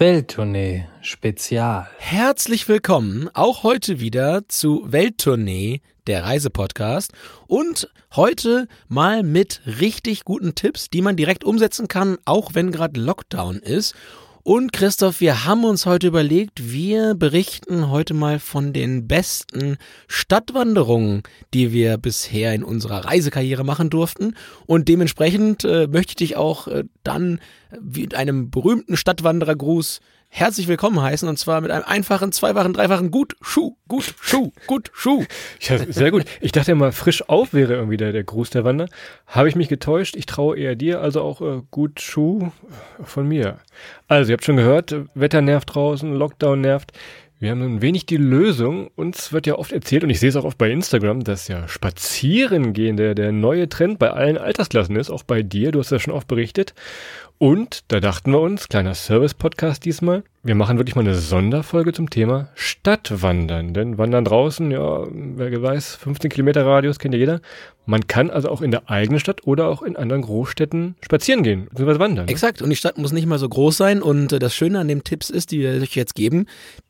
Welttournee Spezial. Herzlich willkommen auch heute wieder zu Welttournee, der Reisepodcast. Und heute mal mit richtig guten Tipps, die man direkt umsetzen kann, auch wenn gerade Lockdown ist. Und Christoph, wir haben uns heute überlegt, wir berichten heute mal von den besten Stadtwanderungen, die wir bisher in unserer Reisekarriere machen durften. Und dementsprechend äh, möchte ich dich auch äh, dann mit einem berühmten Stadtwanderergruß herzlich willkommen heißen und zwar mit einem einfachen, zweifachen, dreifachen Gut Schuh, Gut Schuh, Gut Schuh. Ja, sehr gut. Ich dachte immer, frisch auf wäre irgendwie der, der Gruß der Wander. Habe ich mich getäuscht. Ich traue eher dir, also auch äh, Gut Schuh von mir. Also, ihr habt schon gehört, Wetter nervt draußen, Lockdown nervt. Wir haben nun wenig die Lösung. Uns wird ja oft erzählt, und ich sehe es auch oft bei Instagram, dass ja Spazieren gehen der, der neue Trend bei allen Altersklassen ist, auch bei dir. Du hast ja schon oft berichtet. Und da dachten wir uns, kleiner Service-Podcast diesmal, wir machen wirklich mal eine Sonderfolge zum Thema Stadtwandern. Denn Wandern draußen, ja, wer weiß, 15 Kilometer Radius kennt ja jeder. Man kann also auch in der eigenen Stadt oder auch in anderen Großstädten spazieren gehen, beziehungsweise wandern. Ne? Exakt. Und die Stadt muss nicht mal so groß sein. Und äh, das Schöne an den Tipps ist, die wir euch jetzt geben,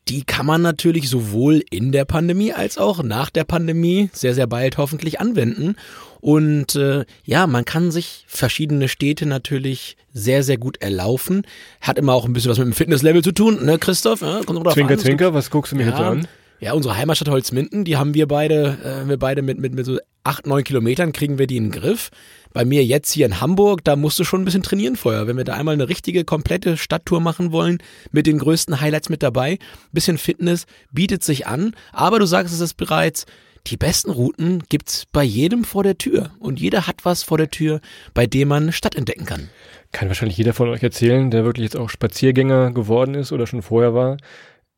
die kann man natürlich sowohl in der Pandemie als auch nach der Pandemie sehr, sehr bald hoffentlich anwenden. Und äh, ja, man kann sich verschiedene Städte natürlich sehr, sehr gut erlaufen. Hat immer auch ein bisschen was mit dem Fitnesslevel zu tun, ne, Christoph? Ja, zwinker, an. zwinker, was guckst du mir ja, jetzt an? Ja, unsere Heimatstadt Holzminden, die haben wir beide, äh, wir beide mit, mit, mit so acht, neun Kilometern kriegen wir die in den Griff. Bei mir jetzt hier in Hamburg, da musst du schon ein bisschen trainieren vorher. Wenn wir da einmal eine richtige, komplette Stadttour machen wollen, mit den größten Highlights mit dabei, bisschen Fitness bietet sich an. Aber du sagst es ist bereits, die besten Routen gibt's bei jedem vor der Tür. Und jeder hat was vor der Tür, bei dem man Stadt entdecken kann. Kann wahrscheinlich jeder von euch erzählen, der wirklich jetzt auch Spaziergänger geworden ist oder schon vorher war.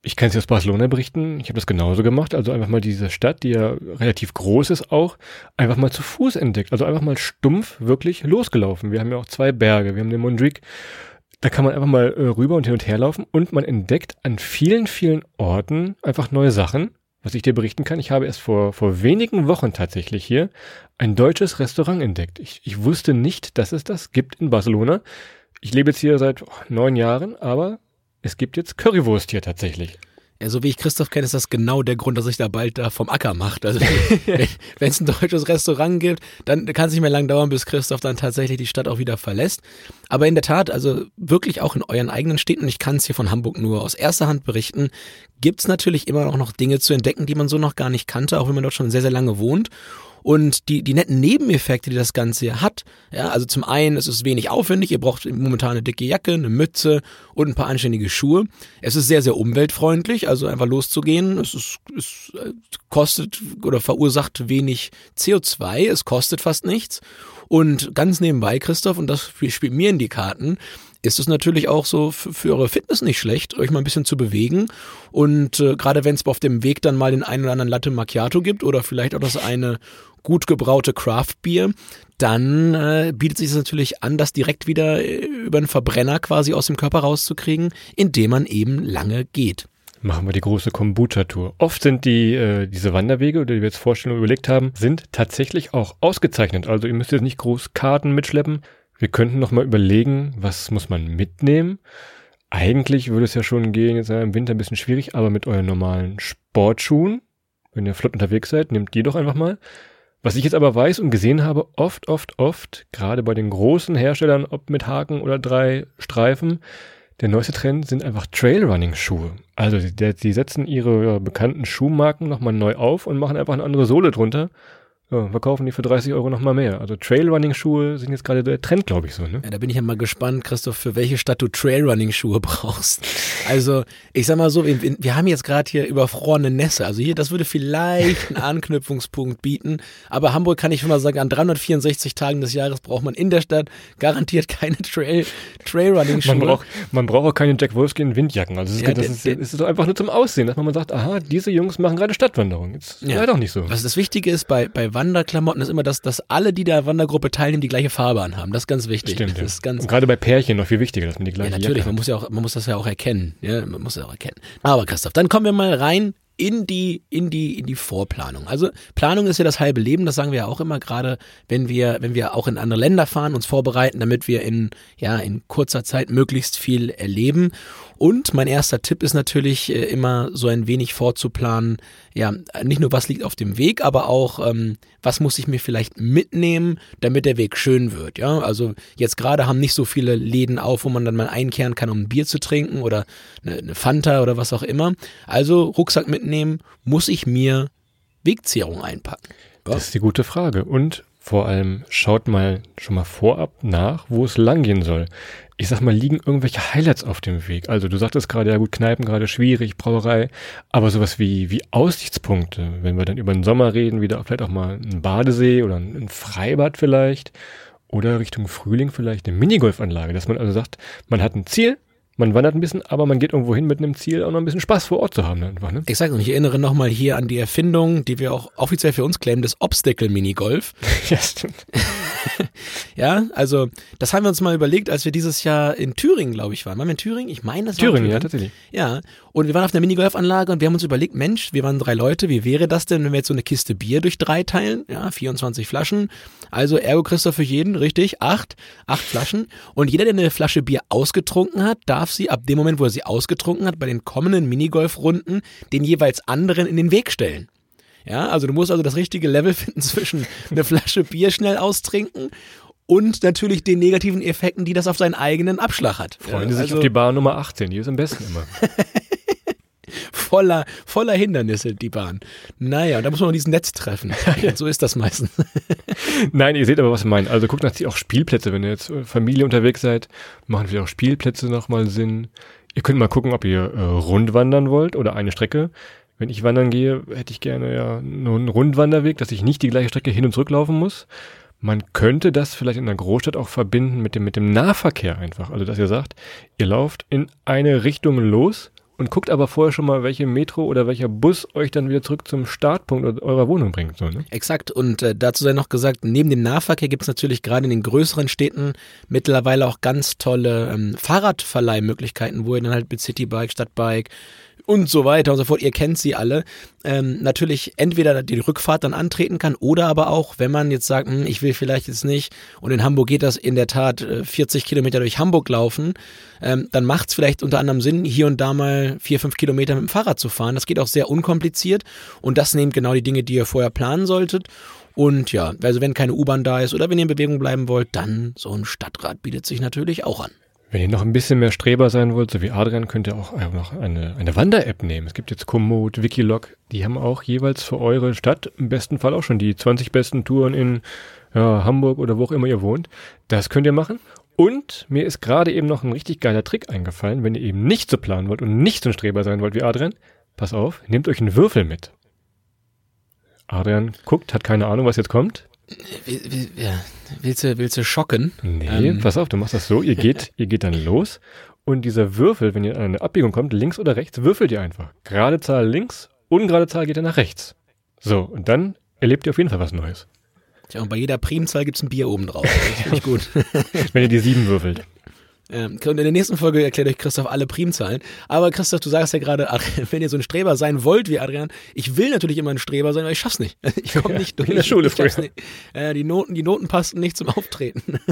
Ich kann es aus Barcelona berichten. Ich habe das genauso gemacht. Also einfach mal diese Stadt, die ja relativ groß ist auch, einfach mal zu Fuß entdeckt. Also einfach mal stumpf wirklich losgelaufen. Wir haben ja auch zwei Berge. Wir haben den Mondrick. Da kann man einfach mal äh, rüber und hin und her laufen und man entdeckt an vielen, vielen Orten einfach neue Sachen was ich dir berichten kann. Ich habe erst vor, vor wenigen Wochen tatsächlich hier ein deutsches Restaurant entdeckt. Ich, ich wusste nicht, dass es das gibt in Barcelona. Ich lebe jetzt hier seit oh, neun Jahren, aber es gibt jetzt Currywurst hier tatsächlich. Ja, so wie ich Christoph kenne, ist das genau der Grund, dass ich da bald da vom Acker macht. Also wenn es ein deutsches Restaurant gibt, dann kann es nicht mehr lang dauern, bis Christoph dann tatsächlich die Stadt auch wieder verlässt. Aber in der Tat, also wirklich auch in euren eigenen Städten, ich kann es hier von Hamburg nur aus erster Hand berichten, gibt es natürlich immer noch Dinge zu entdecken, die man so noch gar nicht kannte, auch wenn man dort schon sehr, sehr lange wohnt. Und die, die netten Nebeneffekte, die das Ganze hat, ja, also zum einen, es ist wenig aufwendig, ihr braucht momentan eine dicke Jacke, eine Mütze und ein paar anständige Schuhe. Es ist sehr, sehr umweltfreundlich, also einfach loszugehen. Es, ist, es kostet oder verursacht wenig CO2, es kostet fast nichts. Und ganz nebenbei, Christoph, und das spielt mir in die Karten, ist es natürlich auch so für, eure Fitness nicht schlecht, euch mal ein bisschen zu bewegen. Und äh, gerade wenn es auf dem Weg dann mal den einen oder anderen Latte Macchiato gibt oder vielleicht auch das eine gut gebraute Craft-Bier, dann äh, bietet sich es natürlich an, das direkt wieder äh, über einen Verbrenner quasi aus dem Körper rauszukriegen, indem man eben lange geht. Machen wir die große Kombucha-Tour. Oft sind die äh, diese Wanderwege, die wir jetzt vorstellen und überlegt haben, sind tatsächlich auch ausgezeichnet. Also ihr müsst jetzt nicht groß Karten mitschleppen. Wir könnten noch mal überlegen, was muss man mitnehmen. Eigentlich würde es ja schon gehen, jetzt im Winter ein bisschen schwierig, aber mit euren normalen Sportschuhen, wenn ihr flott unterwegs seid, nehmt die doch einfach mal. Was ich jetzt aber weiß und gesehen habe, oft, oft, oft, gerade bei den großen Herstellern, ob mit Haken oder drei Streifen, der neueste Trend sind einfach Trailrunning-Schuhe. Also die setzen ihre bekannten Schuhmarken nochmal neu auf und machen einfach eine andere Sohle drunter ja, verkaufen die für 30 Euro nochmal mehr. Also Trailrunning-Schuhe sind jetzt gerade der Trend, glaube ich, so, ne? Ja, da bin ich ja mal gespannt, Christoph, für welche Stadt du Trailrunning-Schuhe brauchst. Also, ich sag mal so, wir, wir haben jetzt gerade hier überfrorene Nässe. Also hier, das würde vielleicht einen Anknüpfungspunkt bieten. Aber Hamburg kann ich schon mal sagen, an 364 Tagen des Jahres braucht man in der Stadt garantiert keine Trail, Trailrunning-Schuhe. Man braucht, man braucht auch keine Jack Wolfskin Windjacken. Also, das, ja, ist, das, ist, das ist doch einfach nur zum Aussehen, dass man mal sagt, aha, diese Jungs machen gerade Stadtwanderung. Jetzt ja. doch nicht so. Was das Wichtige ist bei, bei Wanderklamotten ist immer, dass, dass alle, die der Wandergruppe teilnehmen, die gleiche Farbe anhaben. Das ist ganz wichtig. Stimmt, das ist ganz Und gerade bei Pärchen noch viel wichtiger, dass man die gleiche Ja, natürlich, Jacke man muss ja auch, man muss das ja auch erkennen. Ja, man muss das auch erkennen. Aber Christoph, dann kommen wir mal rein in die, in die, in die Vorplanung. Also Planung ist ja das halbe Leben, das sagen wir ja auch immer, gerade wenn wir, wenn wir auch in andere Länder fahren, uns vorbereiten, damit wir in, ja, in kurzer Zeit möglichst viel erleben. Und mein erster Tipp ist natürlich äh, immer so ein wenig vorzuplanen, ja, nicht nur was liegt auf dem Weg, aber auch ähm, was muss ich mir vielleicht mitnehmen, damit der Weg schön wird. Ja, also jetzt gerade haben nicht so viele Läden auf, wo man dann mal einkehren kann, um ein Bier zu trinken oder eine, eine Fanta oder was auch immer. Also Rucksack mitnehmen, muss ich mir Wegzehrung einpacken. Ja. Das ist die gute Frage. Und vor allem schaut mal schon mal vorab nach, wo es langgehen soll. Ich sag mal, liegen irgendwelche Highlights auf dem Weg? Also du sagtest gerade, ja gut, Kneipen gerade schwierig, Brauerei, aber sowas wie, wie Aussichtspunkte, wenn wir dann über den Sommer reden, wieder vielleicht auch mal ein Badesee oder ein Freibad vielleicht oder Richtung Frühling vielleicht eine Minigolfanlage, dass man also sagt, man hat ein Ziel, man wandert ein bisschen, aber man geht irgendwo hin mit einem Ziel, auch noch ein bisschen Spaß vor Ort zu haben. Einfach, ne? Exakt, und ich erinnere nochmal hier an die Erfindung, die wir auch offiziell für uns claimen, des Obstacle-Minigolf. ja, stimmt. ja, also das haben wir uns mal überlegt, als wir dieses Jahr in Thüringen, glaube ich, waren. Waren wir in Thüringen? Ich meine, das Thüringen, war Thüringen, ja, tatsächlich. Ja, und wir waren auf einer Minigolfanlage und wir haben uns überlegt, Mensch, wir waren drei Leute, wie wäre das denn, wenn wir jetzt so eine Kiste Bier durch drei teilen? Ja, 24 Flaschen. Also ergo Christoph für jeden, richtig, acht, acht Flaschen. Und jeder, der eine Flasche Bier ausgetrunken hat, darf sie ab dem Moment, wo er sie ausgetrunken hat, bei den kommenden Minigolfrunden den jeweils anderen in den Weg stellen. Ja, also du musst also das richtige Level finden zwischen eine Flasche Bier schnell austrinken und natürlich den negativen Effekten, die das auf seinen eigenen Abschlag hat. Freuen Sie sich also, auf die Bar Nummer 18, die ist am besten immer. voller, voller Hindernisse, die Bahn. Naja, und da muss man noch dieses Netz treffen. so ist das meistens. Nein, ihr seht aber, was ich meine. Also guckt natürlich auch Spielplätze. Wenn ihr jetzt äh, Familie unterwegs seid, machen wir auch Spielplätze nochmal Sinn. Ihr könnt mal gucken, ob ihr äh, rund wandern wollt oder eine Strecke. Wenn ich wandern gehe, hätte ich gerne ja nur einen Rundwanderweg, dass ich nicht die gleiche Strecke hin und zurück laufen muss. Man könnte das vielleicht in einer Großstadt auch verbinden mit dem, mit dem Nahverkehr einfach. Also, dass ihr sagt, ihr lauft in eine Richtung los und guckt aber vorher schon mal, welche Metro oder welcher Bus euch dann wieder zurück zum Startpunkt eurer Wohnung bringt. So, ne? Exakt. Und äh, dazu sei noch gesagt, neben dem Nahverkehr gibt es natürlich gerade in den größeren Städten mittlerweile auch ganz tolle ähm, Fahrradverleihmöglichkeiten, wo ihr dann halt mit Citybike, Stadtbike, und so weiter und so fort. Ihr kennt sie alle. Ähm, natürlich entweder die Rückfahrt dann antreten kann oder aber auch, wenn man jetzt sagt, hm, ich will vielleicht jetzt nicht und in Hamburg geht das in der Tat 40 äh, Kilometer durch Hamburg laufen, ähm, dann macht es vielleicht unter anderem Sinn, hier und da mal vier, fünf Kilometer mit dem Fahrrad zu fahren. Das geht auch sehr unkompliziert und das nehmt genau die Dinge, die ihr vorher planen solltet. Und ja, also wenn keine U-Bahn da ist oder wenn ihr in Bewegung bleiben wollt, dann so ein Stadtrad bietet sich natürlich auch an. Wenn ihr noch ein bisschen mehr Streber sein wollt, so wie Adrian, könnt ihr auch noch eine, eine Wander-App nehmen. Es gibt jetzt Komoot, Wikilog, die haben auch jeweils für eure Stadt im besten Fall auch schon die 20 besten Touren in ja, Hamburg oder wo auch immer ihr wohnt. Das könnt ihr machen. Und mir ist gerade eben noch ein richtig geiler Trick eingefallen, wenn ihr eben nicht so planen wollt und nicht so ein Streber sein wollt wie Adrian. Pass auf, nehmt euch einen Würfel mit. Adrian guckt, hat keine Ahnung, was jetzt kommt. Willst du, willst du schocken? Nee, ähm. pass auf, du machst das so, ihr geht, ihr geht dann los und dieser Würfel, wenn ihr an eine Abbiegung kommt, links oder rechts, würfelt ihr einfach. Gerade Zahl links, ungerade Zahl geht ihr nach rechts. So, und dann erlebt ihr auf jeden Fall was Neues. Tja, und bei jeder Primzahl gibt es ein Bier oben drauf. Das finde ich gut. wenn ihr die sieben würfelt. Ähm, und in der nächsten Folge erklärt euch Christoph alle Primzahlen. Aber Christoph, du sagst ja gerade, wenn ihr so ein Streber sein wollt wie Adrian, ich will natürlich immer ein Streber sein, aber ich schaff's nicht. Ich komme nicht durch. In der Schule ich nicht. Äh, die Noten, die Noten passten nicht zum Auftreten.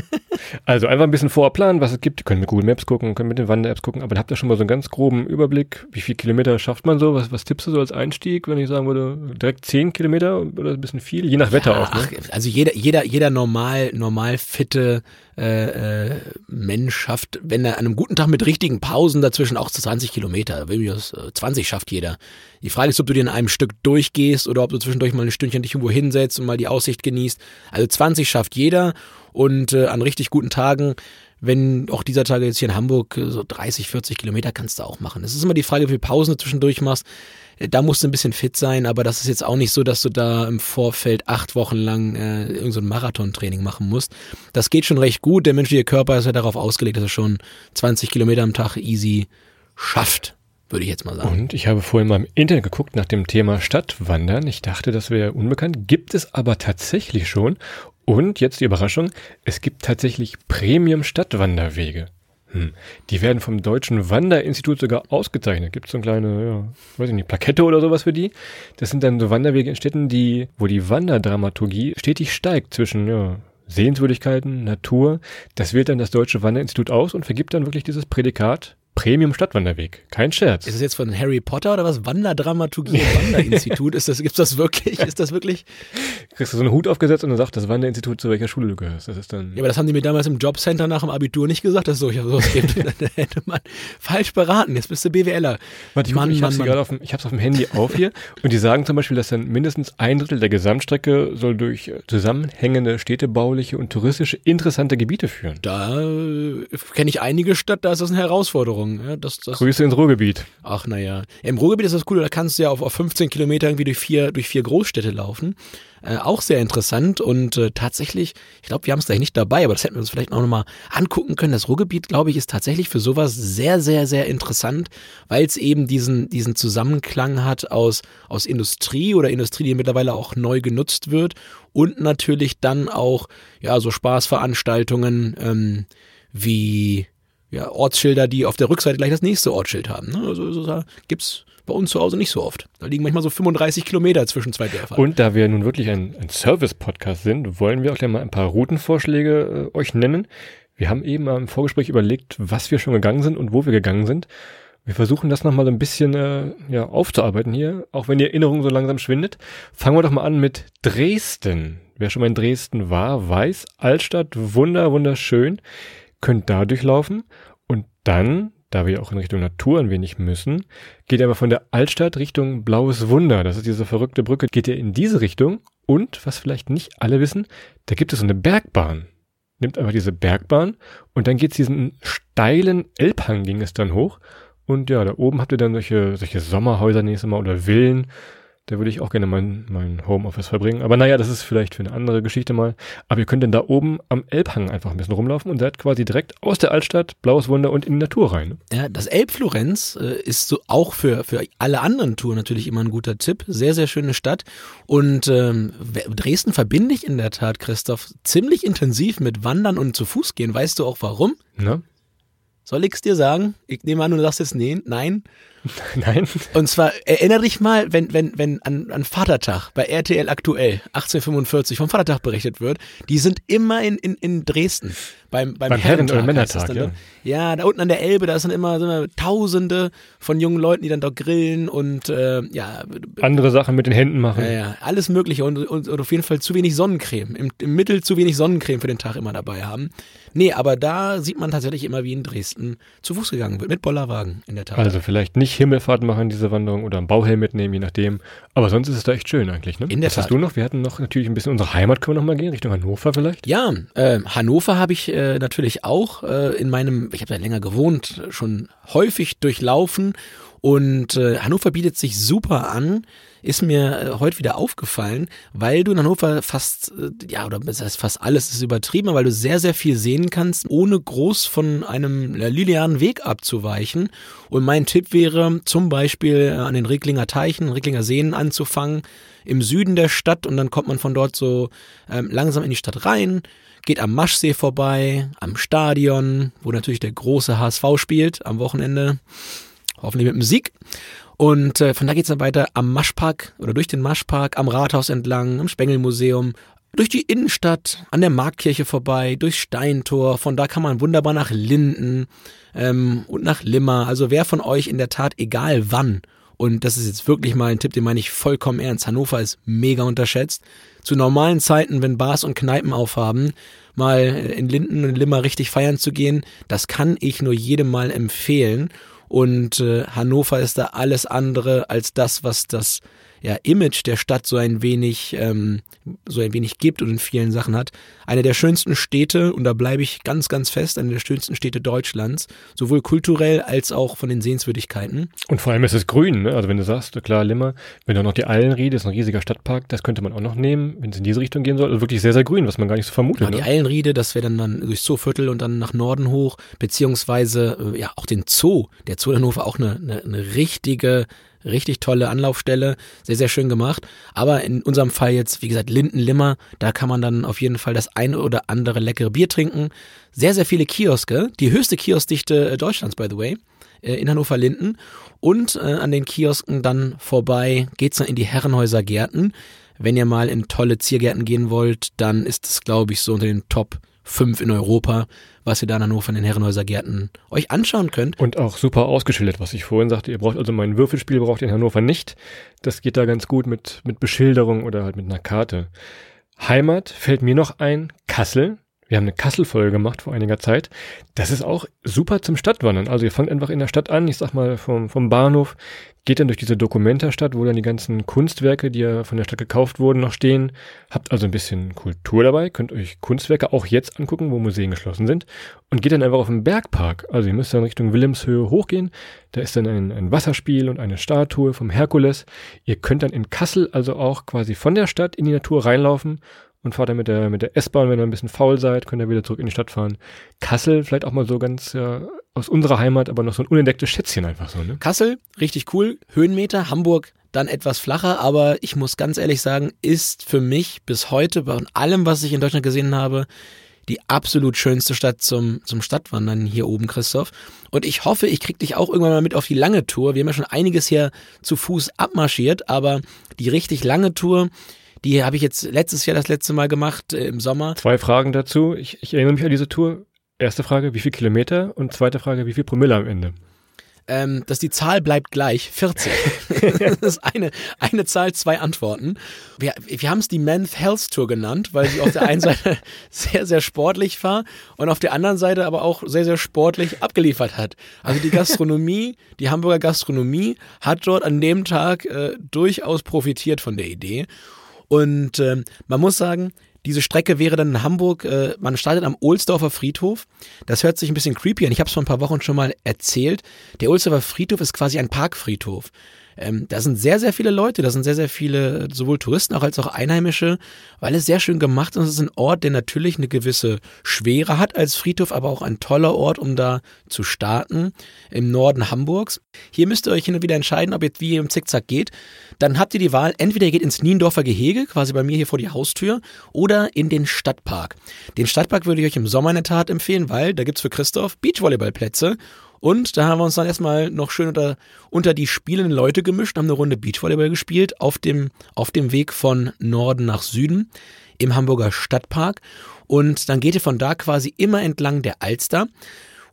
Also einfach ein bisschen vorplanen, was es gibt. Ihr könnt mit Google Maps gucken, könnt mit den Wander-Apps gucken, aber dann habt ihr schon mal so einen ganz groben Überblick, wie viele Kilometer schafft man so? Was, was tippst du so als Einstieg, wenn ich sagen würde, direkt zehn Kilometer oder ein bisschen viel? Je nach Wetter ja, auch. Ne? Ach, also jeder, jeder, jeder normal, normal fitte äh, äh, Mensch schafft, wenn er an einem guten Tag mit richtigen Pausen dazwischen auch zu 20 Kilometer, 20 schafft jeder. Die Frage ist, ob du dir in einem Stück durchgehst oder ob du zwischendurch mal ein Stündchen dich irgendwo hinsetzt und mal die Aussicht genießt. Also 20 schafft jeder und äh, an richtig guten Tagen wenn auch dieser Tage jetzt hier in Hamburg äh, so 30, 40 Kilometer kannst du auch machen. Es ist immer die Frage, wie viel Pausen du zwischendurch machst. Da musst du ein bisschen fit sein, aber das ist jetzt auch nicht so, dass du da im Vorfeld acht Wochen lang äh, irgendein so Marathontraining machen musst. Das geht schon recht gut. Der menschliche Körper ist ja darauf ausgelegt, dass er schon 20 Kilometer am Tag easy schafft würde ich jetzt mal sagen. Und ich habe vorhin mal im Internet geguckt nach dem Thema Stadtwandern. Ich dachte, das wäre unbekannt. Gibt es aber tatsächlich schon. Und jetzt die Überraschung, es gibt tatsächlich Premium-Stadtwanderwege. Hm. Die werden vom Deutschen Wanderinstitut sogar ausgezeichnet. Gibt es so eine kleine, ja, weiß ich nicht, Plakette oder sowas für die? Das sind dann so Wanderwege in Städten, die, wo die Wanderdramaturgie stetig steigt zwischen ja, Sehenswürdigkeiten, Natur. Das wählt dann das Deutsche Wanderinstitut aus und vergibt dann wirklich dieses Prädikat Premium-Stadtwanderweg. Kein Scherz. Ist das jetzt von Harry Potter oder was? Wanderdramaturgie Wanderinstitut? Ist das, gibt's das wirklich? Ist das wirklich? Kriegst du so einen Hut aufgesetzt und dann sagt das Wanderinstitut, zu welcher Schule du gehörst. Das ist dann. Ja, aber das haben die mir damals im Jobcenter nach dem Abitur nicht gesagt, dass es solche sowas gibt. da hätte man falsch beraten. Jetzt bist du BWLer. Warte, ich, Mann, ich hab's Mann, hier gerade auf dem, ich hab's auf dem Handy auf hier. Und die sagen zum Beispiel, dass dann mindestens ein Drittel der Gesamtstrecke soll durch äh, zusammenhängende städtebauliche und touristische interessante Gebiete führen. Da äh, kenne ich einige Stadt, da ist das eine Herausforderung. Ja, das, das, Grüße ins Ruhrgebiet. ach naja. Im Ruhrgebiet ist das cool, da kannst du ja auf, auf 15 Kilometer irgendwie durch vier, durch vier Großstädte laufen. Äh, auch sehr interessant und äh, tatsächlich, ich glaube, wir haben es gleich nicht dabei, aber das hätten wir uns vielleicht auch nochmal angucken können. Das Ruhrgebiet, glaube ich, ist tatsächlich für sowas sehr, sehr, sehr interessant, weil es eben diesen, diesen Zusammenklang hat aus, aus Industrie oder Industrie, die mittlerweile auch neu genutzt wird und natürlich dann auch, ja, so Spaßveranstaltungen ähm, wie ja, Ortsschilder, die auf der Rückseite gleich das nächste Ortsschild haben. Ne? Also, da gibt's bei uns zu Hause nicht so oft. Da liegen manchmal so 35 Kilometer zwischen zwei Dörfern. Und da wir nun wirklich ein, ein Service-Podcast sind, wollen wir auch gleich mal ein paar Routenvorschläge äh, euch nennen. Wir haben eben im Vorgespräch überlegt, was wir schon gegangen sind und wo wir gegangen sind. Wir versuchen das nochmal so ein bisschen äh, ja, aufzuarbeiten hier, auch wenn die Erinnerung so langsam schwindet. Fangen wir doch mal an mit Dresden. Wer schon mal in Dresden war, weiß, Altstadt, wunder, wunderschön. Könnt da durchlaufen und dann, da wir auch in Richtung Natur ein wenig müssen, geht ihr aber von der Altstadt Richtung Blaues Wunder. Das ist diese verrückte Brücke. Geht ihr in diese Richtung und, was vielleicht nicht alle wissen, da gibt es so eine Bergbahn. Nimmt einfach diese Bergbahn und dann geht's diesen steilen Elbhang ging es dann hoch. Und ja, da oben habt ihr dann solche, solche Sommerhäuser nächstes Mal oder Villen. Da würde ich auch gerne mein, mein Homeoffice verbringen. Aber naja, das ist vielleicht für eine andere Geschichte mal. Aber ihr könnt dann da oben am Elbhang einfach ein bisschen rumlaufen und seid quasi direkt aus der Altstadt, Blaues Wunder und in die Natur rein. ne? Ja, das Elbflorenz äh, ist so auch für, für alle anderen Touren natürlich immer ein guter Tipp. Sehr, sehr schöne Stadt. Und ähm, Dresden verbinde ich in der Tat, Christoph, ziemlich intensiv mit Wandern und zu Fuß gehen. Weißt du auch warum? Ne? Soll ich's dir sagen? Ich nehme an, du sagst jetzt nee, nein. Nein? Und zwar erinnere dich mal, wenn, wenn, wenn an, an Vatertag bei RTL aktuell 1845 vom Vatertag berichtet wird, die sind immer in, in, in Dresden. Beim, beim, Beim Herren- oder Männertag, dann ja. dort. ja, da unten an der Elbe, da sind immer, sind immer Tausende von jungen Leuten, die dann dort grillen und äh, ja, Andere Sachen mit den Händen machen. ja, ja, alles Mögliche und, und, und auf jeden Fall zu wenig Sonnencreme. Im, Im Mittel zu wenig Sonnencreme für den Tag immer dabei haben. Nee, aber da sieht man tatsächlich immer, wie in Dresden zu Fuß gegangen wird, mit Bollerwagen in der Tat. Also vielleicht nicht Himmelfahrt machen, diese Wanderung, oder einen Bauhelm mitnehmen, je nachdem. Aber sonst ist es da echt schön eigentlich, ne? In der Was hast Tat. du noch? Wir hatten noch natürlich ein bisschen unsere Heimat, können wir noch mal gehen, Richtung Hannover vielleicht? Ja, äh, Hannover habe ich äh, natürlich auch äh, in meinem, ich habe da länger gewohnt, schon häufig durchlaufen. Und äh, Hannover bietet sich super an, ist mir äh, heute wieder aufgefallen, weil du in Hannover fast, äh, ja, oder das heißt fast alles ist übertrieben, weil du sehr, sehr viel sehen kannst, ohne groß von einem äh, linearen Weg abzuweichen. Und mein Tipp wäre zum Beispiel äh, an den Recklinger Teichen, Recklinger Seen anzufangen, im Süden der Stadt. Und dann kommt man von dort so ähm, langsam in die Stadt rein, geht am Maschsee vorbei, am Stadion, wo natürlich der große HSV spielt am Wochenende, hoffentlich mit Musik. Und äh, von da geht's dann weiter am Maschpark oder durch den Maschpark, am Rathaus entlang, am Spengelmuseum, durch die Innenstadt, an der Marktkirche vorbei, durchs Steintor. Von da kann man wunderbar nach Linden ähm, und nach Limmer. Also wer von euch in der Tat, egal wann, und das ist jetzt wirklich mal ein Tipp, den meine ich vollkommen ernst. Hannover ist mega unterschätzt. Zu normalen Zeiten, wenn Bars und Kneipen aufhaben, mal in Linden und Limmer richtig feiern zu gehen, das kann ich nur jedem mal empfehlen. Und äh, Hannover ist da alles andere als das, was das ja, Image der Stadt so ein wenig ähm, so ein wenig gibt und in vielen Sachen hat. Eine der schönsten Städte, und da bleibe ich ganz, ganz fest, eine der schönsten Städte Deutschlands, sowohl kulturell als auch von den Sehenswürdigkeiten. Und vor allem ist es grün, ne? Also wenn du sagst, klar, Limmer, wenn du noch die Eilenriede, ist ein riesiger Stadtpark, das könnte man auch noch nehmen, wenn es in diese Richtung gehen soll. Also wirklich sehr, sehr grün, was man gar nicht so vermutet. Die ne? Eilenriede, das wäre dann, dann durchs Zooviertel und dann nach Norden hoch, beziehungsweise äh, ja auch den Zoo. Der Zoo in Hannover auch eine, eine, eine richtige, richtig tolle Anlaufstelle, sehr, sehr schön gemacht. Aber in unserem Fall jetzt, wie gesagt, Lindenlimmer, da kann man dann auf jeden Fall das eine oder andere leckere Bier trinken. Sehr, sehr viele Kioske, die höchste Kioskdichte äh, Deutschlands, by the way, äh, in Hannover Linden. Und äh, an den Kiosken dann vorbei geht's dann in die Herrenhäuser Gärten. Wenn ihr mal in tolle Ziergärten gehen wollt, dann ist es, glaube ich, so unter den Top fünf in Europa, was ihr da in Hannover in den Herrenhäuser Gärten euch anschauen könnt. Und auch super ausgeschildert, was ich vorhin sagte. Ihr braucht also mein Würfelspiel braucht ihr in Hannover nicht. Das geht da ganz gut mit, mit Beschilderung oder halt mit einer Karte. Heimat fällt mir noch ein, Kassel. Wir haben eine Kassel-Folge gemacht vor einiger Zeit. Das ist auch super zum Stadtwandern. Also ihr fangt einfach in der Stadt an, ich sag mal vom, vom Bahnhof, geht dann durch diese Dokumenta-Stadt, wo dann die ganzen Kunstwerke, die ja von der Stadt gekauft wurden, noch stehen. Habt also ein bisschen Kultur dabei, könnt euch Kunstwerke auch jetzt angucken, wo Museen geschlossen sind. Und geht dann einfach auf den Bergpark. Also ihr müsst dann Richtung Wilhelmshöhe hochgehen. Da ist dann ein, ein Wasserspiel und eine Statue vom Herkules. Ihr könnt dann in Kassel also auch quasi von der Stadt in die Natur reinlaufen und fahrt dann mit der, mit der S-Bahn, wenn ihr ein bisschen faul seid, könnt ihr wieder zurück in die Stadt fahren. Kassel, vielleicht auch mal so ganz ja, aus unserer Heimat, aber noch so ein unentdecktes Schätzchen einfach so, ne? Kassel, richtig cool, Höhenmeter, Hamburg dann etwas flacher, aber ich muss ganz ehrlich sagen, ist für mich bis heute bei allem, was ich in Deutschland gesehen habe, die absolut schönste Stadt zum, zum Stadtwandern hier oben, Christoph. Und ich hoffe, ich krieg dich auch irgendwann mal mit auf die lange Tour. Wir haben ja schon einiges hier zu Fuß abmarschiert, aber die richtig lange Tour, die habe ich jetzt letztes Jahr das letzte Mal gemacht, äh, im Sommer. Zwei Fragen dazu. Ich, ich erinnere mich an diese Tour. Erste Frage, wie viel Kilometer? Und zweite Frage, wie viel Promille am Ende? Ähm, dass die Zahl bleibt gleich, 40. das ist eine, eine Zahl, zwei Antworten. Wir, wir haben es die Men's Health Tour genannt, weil sie auf der einen Seite sehr, sehr sportlich war und auf der anderen Seite aber auch sehr, sehr sportlich abgeliefert hat. Also die Gastronomie, die Hamburger Gastronomie hat dort an dem Tag äh, durchaus profitiert von der Idee. Und äh, man muss sagen, diese Strecke wäre dann in Hamburg, äh, man startet am Ohlsdorfer Friedhof. Das hört sich ein bisschen creepy an. Ich habe es vor ein paar Wochen schon mal erzählt. Der Ohlsdorfer Friedhof ist quasi ein Parkfriedhof. Ähm, da sind sehr, sehr viele Leute, da sind sehr, sehr viele, sowohl Touristen auch als auch Einheimische, weil es sehr schön gemacht ist. Es ist ein Ort, der natürlich eine gewisse Schwere hat als Friedhof, aber auch ein toller Ort, um da zu starten im Norden Hamburgs. Hier müsst ihr euch hin und wieder entscheiden, ob jetzt wie im Zickzack geht. Dann habt ihr die Wahl, entweder ihr geht ins Niendorfer Gehege, quasi bei mir hier vor die Haustür, oder in den Stadtpark. Den Stadtpark würde ich euch im Sommer in der Tat empfehlen, weil da gibt's für Christoph Beachvolleyballplätze und da haben wir uns dann erstmal noch schön unter, unter die spielenden Leute gemischt, haben eine Runde Beachvolleyball gespielt auf dem, auf dem Weg von Norden nach Süden im Hamburger Stadtpark. Und dann geht ihr von da quasi immer entlang der Alster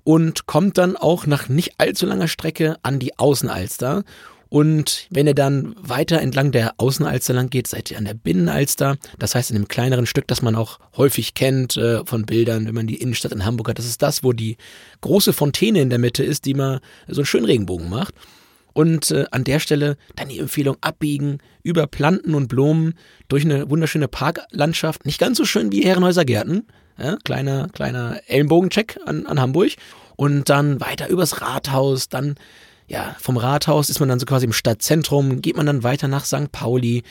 und kommt dann auch nach nicht allzu langer Strecke an die Außenalster. Und wenn ihr dann weiter entlang der Außenalster lang geht, seid ihr an der Binnenalster. Das heißt, in einem kleineren Stück, das man auch häufig kennt äh, von Bildern, wenn man die Innenstadt in Hamburg hat. Das ist das, wo die große Fontäne in der Mitte ist, die mal so einen schönen Regenbogen macht. Und äh, an der Stelle dann die Empfehlung abbiegen über Planten und Blumen durch eine wunderschöne Parklandschaft. Nicht ganz so schön wie Herrenhäuser Gärten. Ja, kleiner, kleiner Ellenbogencheck an, an Hamburg. Und dann weiter übers Rathaus, dann ja, vom Rathaus ist man dann so quasi im Stadtzentrum, geht man dann weiter nach St. Pauli.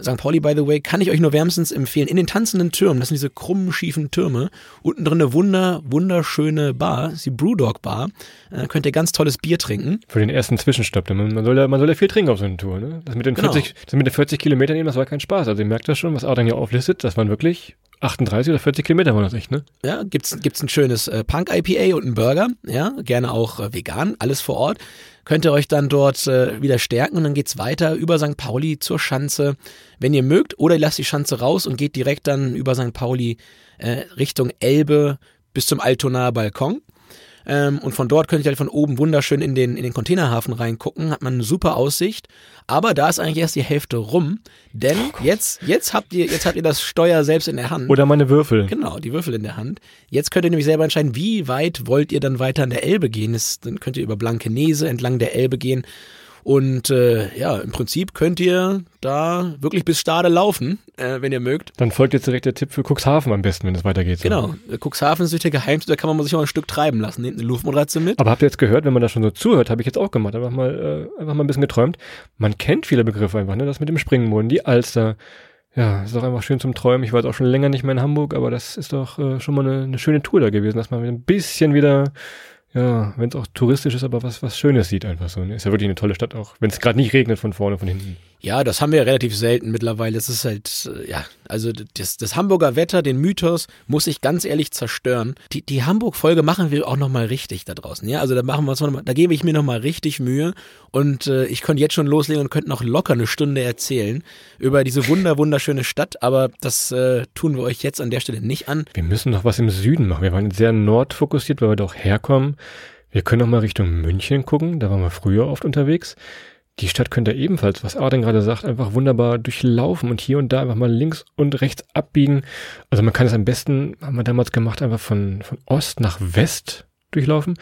St. Pauli, by the way, kann ich euch nur wärmstens empfehlen. In den tanzenden Türmen, das sind diese krummen, schiefen Türme. Unten drin eine wunder, wunderschöne Bar, die Brewdog Bar. Da könnt ihr ganz tolles Bier trinken. Für den ersten Zwischenstopp. Man, man, soll ja, man soll ja viel trinken auf so einer Tour. Ne? Das mit den 40, genau. das mit den 40 Kilometern eben, das war kein Spaß. Also ihr merkt das schon, was Adrian hier auflistet. Das waren wirklich 38 oder 40 Kilometer waren das echt, ne? Ja, gibt's, gibt's ein schönes äh, Punk-IPA und einen Burger, ja, gerne auch äh, vegan, alles vor Ort. Könnt ihr euch dann dort äh, wieder stärken und dann geht's weiter über St. Pauli zur Schanze, wenn ihr mögt, oder ihr lasst die Schanze raus und geht direkt dann über St. Pauli äh, Richtung Elbe bis zum Altonaer Balkon. Ähm, und von dort könnt ihr halt von oben wunderschön in den, in den Containerhafen reingucken. Hat man eine super Aussicht. Aber da ist eigentlich erst die Hälfte rum. Denn oh jetzt, jetzt habt ihr, jetzt habt ihr das Steuer selbst in der Hand. Oder meine Würfel. Genau, die Würfel in der Hand. Jetzt könnt ihr nämlich selber entscheiden, wie weit wollt ihr dann weiter an der Elbe gehen. Das, dann könnt ihr über Blankenese entlang der Elbe gehen. Und äh, ja, im Prinzip könnt ihr da wirklich bis Stade laufen, äh, wenn ihr mögt. Dann folgt jetzt direkt der Tipp für Cuxhaven am besten, wenn es weitergeht. So. Genau, Cuxhaven ist der Geheimste, da kann man sich auch ein Stück treiben lassen. Nehmt eine Luftmatratze mit. Aber habt ihr jetzt gehört, wenn man da schon so zuhört, habe ich jetzt auch gemacht, einfach mal, äh, einfach mal ein bisschen geträumt. Man kennt viele Begriffe einfach, ne? Das mit dem Springboden, die Alster. Ja, ist doch einfach schön zum Träumen. Ich war jetzt auch schon länger nicht mehr in Hamburg, aber das ist doch äh, schon mal eine, eine schöne Tour da gewesen, dass man ein bisschen wieder ja, wenn es auch touristisch ist, aber was, was Schönes sieht einfach so. Ne? Ist ja wirklich eine tolle Stadt auch, wenn es gerade nicht regnet von vorne, von hinten. Ja, das haben wir ja relativ selten mittlerweile. Das ist halt, äh, ja, also das, das Hamburger Wetter, den Mythos, muss ich ganz ehrlich zerstören. Die, die Hamburg-Folge machen wir auch nochmal richtig da draußen. Ja, also da machen wir uns noch mal, da gebe ich mir nochmal richtig Mühe und äh, ich könnte jetzt schon loslegen und könnte noch locker eine Stunde erzählen über diese wunder, wunderschöne Stadt, aber das äh, tun wir euch jetzt an der Stelle nicht an. Wir müssen noch was im Süden machen. Wir waren sehr nordfokussiert, weil wir doch herkommen. Wir können noch mal Richtung München gucken, da waren wir früher oft unterwegs. Die Stadt könnte ebenfalls, was Arden gerade sagt, einfach wunderbar durchlaufen und hier und da einfach mal links und rechts abbiegen. Also man kann es am besten, haben wir damals gemacht, einfach von, von Ost nach West durchlaufen.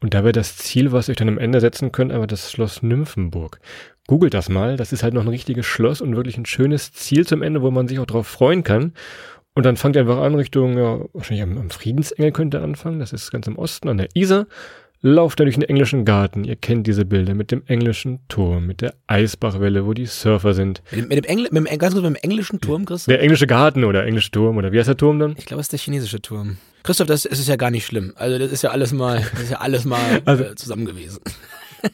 Und da wäre das Ziel, was ihr euch dann am Ende setzen könnt, einfach das Schloss Nymphenburg. Googelt das mal, das ist halt noch ein richtiges Schloss und wirklich ein schönes Ziel zum Ende, wo man sich auch drauf freuen kann. Und dann fangt ihr einfach an Richtung, ja, wahrscheinlich am, am Friedensengel könnt ihr anfangen, das ist ganz im Osten an der Isar lauft da durch den englischen Garten. Ihr kennt diese Bilder mit dem englischen Turm, mit der Eisbachwelle, wo die Surfer sind. Mit, mit dem, mit dem, ganz kurz mit dem englischen Turm, Christoph? Der englische Garten oder englische Turm oder wie heißt der Turm dann? Ich glaube, es ist der chinesische Turm. Christoph, das, das ist ja gar nicht schlimm. Also das ist ja alles mal, das ist ja alles mal also, äh, zusammen gewesen.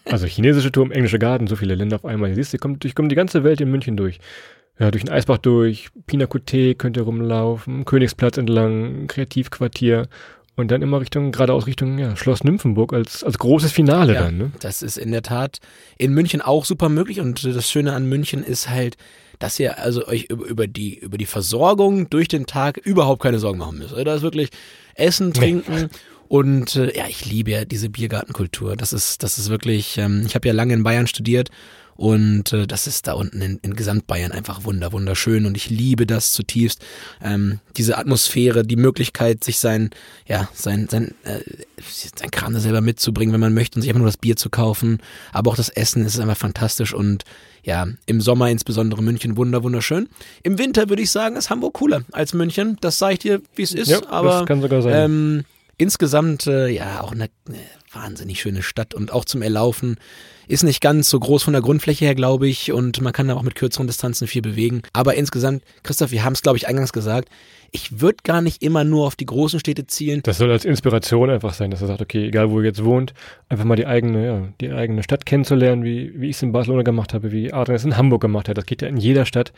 Also chinesische Turm, englische Garten, so viele Länder auf einmal. Ihr siehst, ihr kommt, durch, kommt die ganze Welt in München durch. Ja, durch den Eisbach durch, Pinakothek könnt ihr rumlaufen, Königsplatz entlang, Kreativquartier und dann immer Richtung, geradeaus Richtung ja, Schloss Nymphenburg als, als großes Finale ja, dann. Ne? Das ist in der Tat in München auch super möglich. Und das Schöne an München ist halt, dass ihr also euch über die, über die Versorgung durch den Tag überhaupt keine Sorgen machen müsst. Da ist wirklich Essen, Trinken. Nee. Und äh, ja, ich liebe ja diese Biergartenkultur. Das ist, das ist wirklich, ähm, ich habe ja lange in Bayern studiert und äh, das ist da unten in, in Gesamtbayern einfach wunder, wunderschön und ich liebe das zutiefst. Ähm, diese Atmosphäre, die Möglichkeit, sich sein, ja, sein, sein, äh, sein Kram da selber mitzubringen, wenn man möchte und sich einfach nur das Bier zu kaufen. Aber auch das Essen ist einfach fantastisch und ja, im Sommer insbesondere München wunder, wunderschön. Im Winter würde ich sagen, ist Hamburg cooler als München. Das sage ich dir, wie es ist. Ja, aber das kann sogar sein. Ähm, insgesamt, äh, ja, auch eine, eine wahnsinnig schöne Stadt und auch zum Erlaufen ist nicht ganz so groß von der Grundfläche her, glaube ich, und man kann da auch mit kürzeren Distanzen viel bewegen. Aber insgesamt, Christoph, wir haben es, glaube ich, eingangs gesagt, ich würde gar nicht immer nur auf die großen Städte zielen. Das soll als Inspiration einfach sein, dass er sagt, okay, egal wo ihr jetzt wohnt, einfach mal die eigene, ja, die eigene Stadt kennenzulernen, wie, wie ich es in Barcelona gemacht habe, wie Adrian es in Hamburg gemacht hat. Das geht ja in jeder Stadt.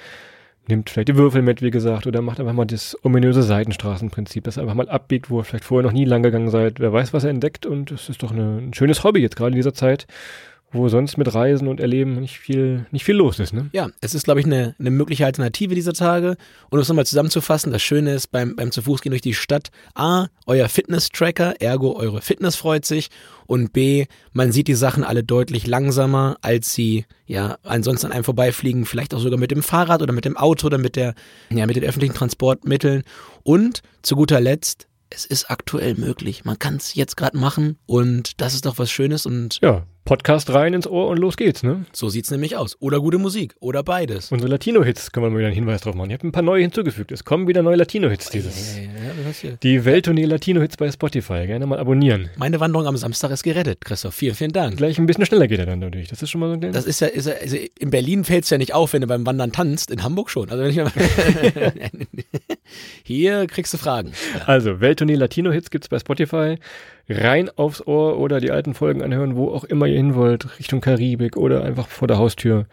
Nimmt vielleicht die Würfel mit, wie gesagt, oder macht einfach mal das ominöse Seitenstraßenprinzip, dass er einfach mal abbiegt, wo ihr vielleicht vorher noch nie lang gegangen seid. Wer weiß, was er entdeckt und es ist doch eine, ein schönes Hobby jetzt gerade in dieser Zeit wo sonst mit Reisen und Erleben nicht viel, nicht viel los ist. Ne? Ja, es ist, glaube ich, eine, eine mögliche Alternative dieser Tage. Und um es nochmal zusammenzufassen, das Schöne ist beim, beim zu Fuß gehen durch die Stadt, A, euer Fitness-Tracker, ergo eure Fitness freut sich und B, man sieht die Sachen alle deutlich langsamer, als sie ja ansonsten an einem vorbeifliegen, vielleicht auch sogar mit dem Fahrrad oder mit dem Auto oder mit der, ja, mit den öffentlichen Transportmitteln. Und zu guter Letzt, es ist aktuell möglich. Man kann es jetzt gerade machen und das ist doch was Schönes und ja, Podcast rein ins Ohr und los geht's, ne? So sieht's nämlich aus. Oder gute Musik. Oder beides. Unsere Latino-Hits können wir mal wieder einen Hinweis drauf machen. Ich habe ein paar neue hinzugefügt. Es kommen wieder neue Latino-Hits dieses. Ja, ja, ja, die Welttournee Latino-Hits bei Spotify. Gerne mal abonnieren. Meine Wanderung am Samstag ist gerettet, Christoph. Vielen, vielen Dank. Gleich ein bisschen schneller geht er dann dadurch. Das ist schon mal so ein Das ist ja, ist ja also in Berlin fällt's ja nicht auf, wenn du beim Wandern tanzt. In Hamburg schon. Also wenn ich Hier kriegst du Fragen. Also, Welttournee Latino-Hits gibt's bei Spotify rein aufs Ohr oder die alten Folgen anhören, wo auch immer ihr hin wollt, Richtung Karibik oder einfach vor der Haustür.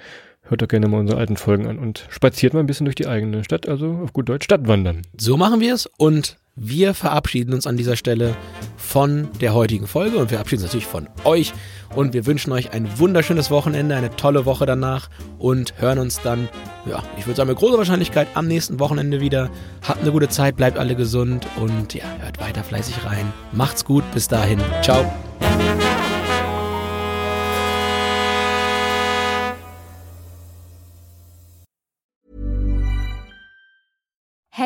Hört doch gerne mal unsere alten Folgen an und spaziert mal ein bisschen durch die eigene Stadt, also auf gut Deutsch Stadtwandern. So machen wir es und wir verabschieden uns an dieser Stelle von der heutigen Folge und wir verabschieden uns natürlich von euch und wir wünschen euch ein wunderschönes Wochenende, eine tolle Woche danach und hören uns dann, ja, ich würde sagen mit großer Wahrscheinlichkeit am nächsten Wochenende wieder. Habt eine gute Zeit, bleibt alle gesund und ja, hört weiter fleißig rein. Macht's gut, bis dahin. Ciao.